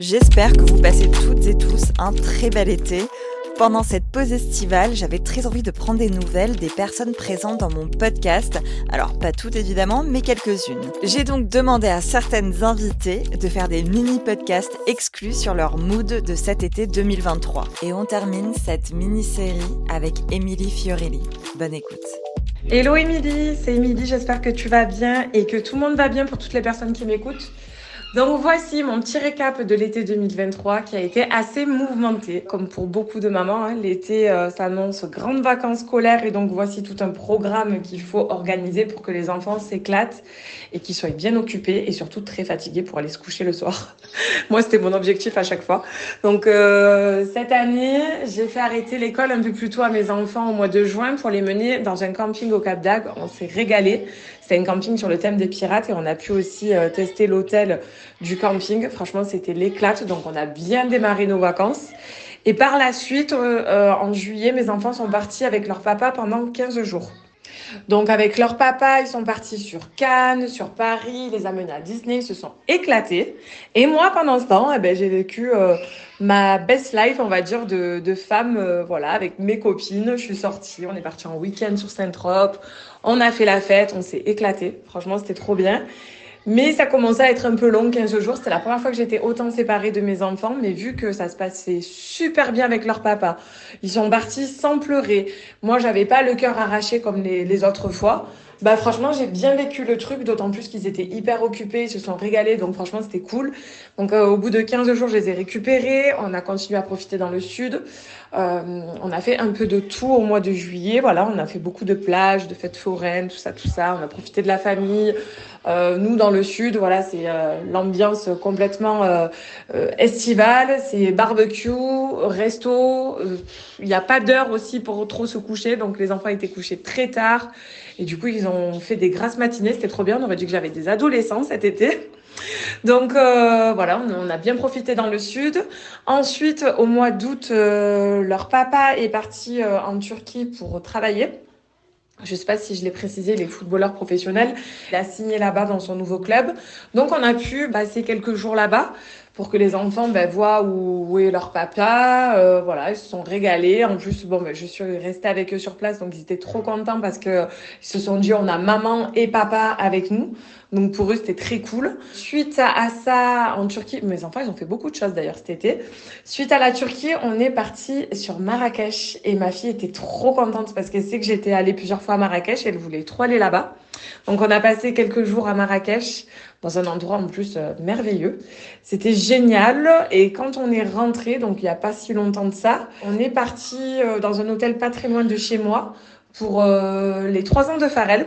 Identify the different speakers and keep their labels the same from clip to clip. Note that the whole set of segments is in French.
Speaker 1: J'espère que vous passez toutes et tous un très bel été. Pendant cette pause estivale, j'avais très envie de prendre des nouvelles des personnes présentes dans mon podcast. Alors pas toutes évidemment, mais quelques-unes. J'ai donc demandé à certaines invitées de faire des mini-podcasts exclus sur leur mood de cet été 2023. Et on termine cette mini-série avec Émilie Fiorelli. Bonne écoute.
Speaker 2: Hello Émilie, c'est Émilie, j'espère que tu vas bien et que tout le monde va bien pour toutes les personnes qui m'écoutent. Donc voici mon petit récap de l'été 2023 qui a été assez mouvementé. Comme pour beaucoup de mamans, hein, l'été euh, s'annonce grandes vacances scolaires et donc voici tout un programme qu'il faut organiser pour que les enfants s'éclatent et qu'ils soient bien occupés et surtout très fatigués pour aller se coucher le soir. Moi, c'était mon objectif à chaque fois. Donc euh, cette année, j'ai fait arrêter l'école un peu plus tôt à mes enfants au mois de juin pour les mener dans un camping au Cap d'Agde. On s'est régalé. C'était un camping sur le thème des pirates et on a pu aussi euh, tester l'hôtel du camping. Franchement, c'était l'éclate. Donc, on a bien démarré nos vacances. Et par la suite, euh, euh, en juillet, mes enfants sont partis avec leur papa pendant 15 jours. Donc avec leur papa, ils sont partis sur Cannes, sur Paris, les amenés à Disney, ils se sont éclatés. Et moi, pendant ce temps, eh ben, j'ai vécu ma best life, on va dire, de, femme, voilà, avec mes copines. Je suis sortie, on est parti en week-end sur Saint-Trope, on a fait la fête, on s'est éclaté. Franchement, c'était trop bien. Mais ça commençait à être un peu long, 15 jours. C'était la première fois que j'étais autant séparée de mes enfants, mais vu que ça se passait super bien avec leur papa, ils sont partis sans pleurer. Moi, j'avais pas le cœur arraché comme les, autres fois. Bah franchement, j'ai bien vécu le truc, d'autant plus qu'ils étaient hyper occupés, ils se sont régalés, donc franchement, c'était cool. Donc euh, au bout de 15 jours, je les ai récupérés, on a continué à profiter dans le sud. Euh, on a fait un peu de tout au mois de juillet, voilà, on a fait beaucoup de plages, de fêtes foraines, tout ça, tout ça. On a profité de la famille. Euh, nous, dans le sud, voilà, c'est euh, l'ambiance complètement euh, estivale, c'est barbecue, resto. Il n'y a pas d'heure aussi pour trop se coucher, donc les enfants étaient couchés très tard. Et du coup, ils ont fait des grasses matinées. C'était trop bien. On aurait dit que j'avais des adolescents cet été. Donc euh, voilà, on, a bien profité dans le sud. Ensuite, au mois d'août, euh, leur papa est parti euh, en Turquie pour travailler. Je sais pas si je l'ai précisé, les footballeurs professionnels. Il a signé là-bas dans son nouveau club. Donc on a pu passer quelques jours là-bas pour que les enfants ben, voient où, est leur papa. Euh, voilà, ils se sont régalés. En plus, bon, ben, je suis restée avec eux sur place, donc ils étaient trop contents parce que ils se sont dit on a maman et papa avec nous. Donc pour eux, c'était très cool. Suite à ça, en Turquie, mes enfants, ils ont fait beaucoup de choses d'ailleurs cet été. Suite à la Turquie, on est parti sur Marrakech et ma fille était trop contente parce qu'elle sait que j'étais allée plusieurs fois à Marrakech elle voulait trop aller là-bas. Donc on a passé quelques jours à Marrakech dans un endroit en plus euh, merveilleux. C'était génial et quand on est rentré, donc il n'y a pas si longtemps de ça, on est parti euh, dans un hôtel loin de chez moi pour euh, les trois ans de Pharrell.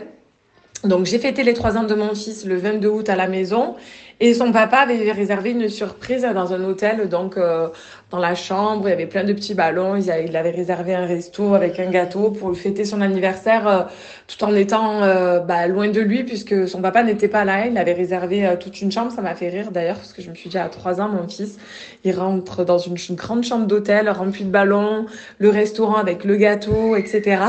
Speaker 2: Donc j'ai fêté les trois ans de mon fils le 22 août à la maison et son papa avait réservé une surprise dans un hôtel, donc euh, dans la chambre, il y avait plein de petits ballons, il avait réservé un resto avec un gâteau pour fêter son anniversaire euh, tout en étant euh, bah, loin de lui puisque son papa n'était pas là, il avait réservé toute une chambre, ça m'a fait rire d'ailleurs parce que je me suis dit à trois ans mon fils, il rentre dans une, une grande chambre d'hôtel remplie de ballons, le restaurant avec le gâteau, etc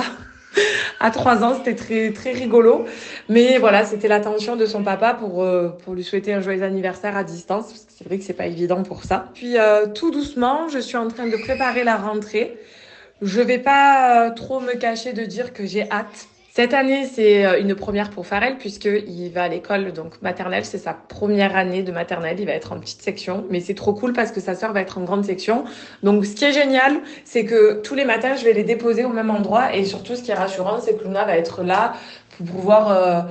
Speaker 2: à trois ans, c'était très très rigolo. Mais voilà, c'était l'attention de son papa pour euh, pour lui souhaiter un joyeux anniversaire à distance. Parce c'est vrai que c'est pas évident pour ça. Puis euh, tout doucement, je suis en train de préparer la rentrée. Je vais pas euh, trop me cacher de dire que j'ai hâte cette année, c'est euh, une première pour Farrell puisqu'il va à l'école donc maternelle. C'est sa première année de maternelle. Il va être en petite section, mais c'est trop cool parce que sa sœur va être en grande section. Donc, ce qui est génial, c'est que tous les matins, je vais les déposer au même endroit et surtout, ce qui est rassurant, c'est que Luna va être là pour pouvoir euh,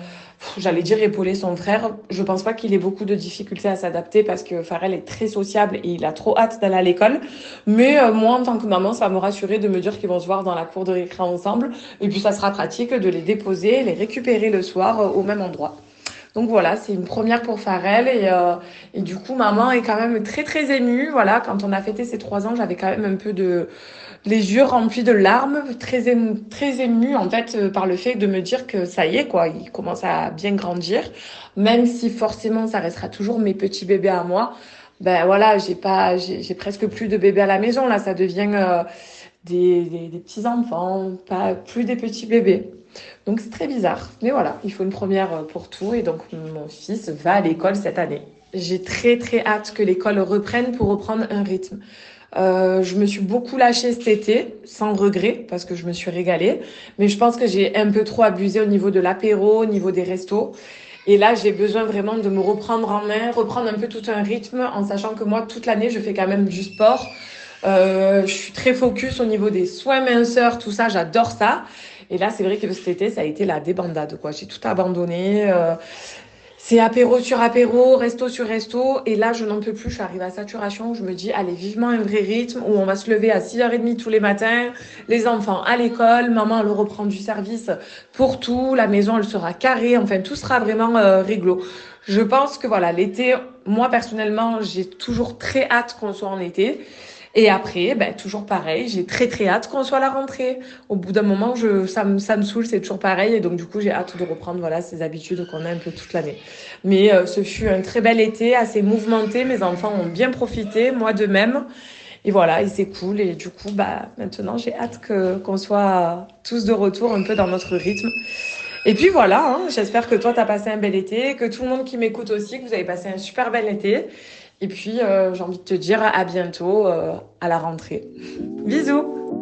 Speaker 2: j'allais dire épauler son frère. Je pense pas qu'il ait beaucoup de difficultés à s'adapter parce que Farrell est très sociable et il a trop hâte d'aller à l'école. Mais euh, moi, en tant que maman, ça va me rassurer de me dire qu'ils vont se voir dans la cour de récré ensemble. Et puis, ça sera pratique de les déposer, les récupérer le soir euh, au même endroit. Donc voilà, c'est une première pour Farrell et, euh, et du coup maman est quand même très très émue. Voilà, quand on a fêté ses trois ans, j'avais quand même un peu de les yeux remplis de larmes, très ému, très ému en fait euh, par le fait de me dire que ça y est quoi, il commence à bien grandir, même si forcément ça restera toujours mes petits bébés à moi. Ben voilà, j'ai pas, j'ai presque plus de bébés à la maison là, ça devient euh, des, des, des petits enfants, pas plus des petits bébés. Donc c'est très bizarre, mais voilà, il faut une première pour tout et donc mon fils va à l'école cette année. J'ai très très hâte que l'école reprenne pour reprendre un rythme. Euh, je me suis beaucoup lâchée cet été, sans regret, parce que je me suis régalée. Mais je pense que j'ai un peu trop abusé au niveau de l'apéro, au niveau des restos. Et là, j'ai besoin vraiment de me reprendre en main, reprendre un peu tout un rythme, en sachant que moi, toute l'année, je fais quand même du sport. Euh, je suis très focus au niveau des soins minceurs, tout ça, j'adore ça. Et là, c'est vrai que cet été, ça a été la débandade, quoi. J'ai tout abandonné. Euh, c'est apéro sur apéro, resto sur resto. Et là, je n'en peux plus. Je suis à saturation. Je me dis, allez, vivement un vrai rythme où on va se lever à 6h30 tous les matins. Les enfants à l'école. Maman, elle reprend du service pour tout. La maison, elle sera carrée. Enfin, tout sera vraiment euh, réglo. Je pense que voilà, l'été, moi personnellement, j'ai toujours très hâte qu'on soit en été. Et après, ben, toujours pareil, j'ai très très hâte qu'on soit à la rentrée. Au bout d'un moment, je, ça, me, ça me saoule, c'est toujours pareil. Et donc du coup, j'ai hâte de reprendre voilà, ces habitudes qu'on a un peu toute l'année. Mais euh, ce fut un très bel été, assez mouvementé. Mes enfants ont bien profité, moi de même. Et voilà, et c'est cool. Et du coup, bah, maintenant, j'ai hâte que, qu'on soit tous de retour un peu dans notre rythme. Et puis voilà, hein, j'espère que toi, tu as passé un bel été, que tout le monde qui m'écoute aussi, que vous avez passé un super bel été. Et puis, euh, j'ai envie de te dire à bientôt euh, à la rentrée. Bisous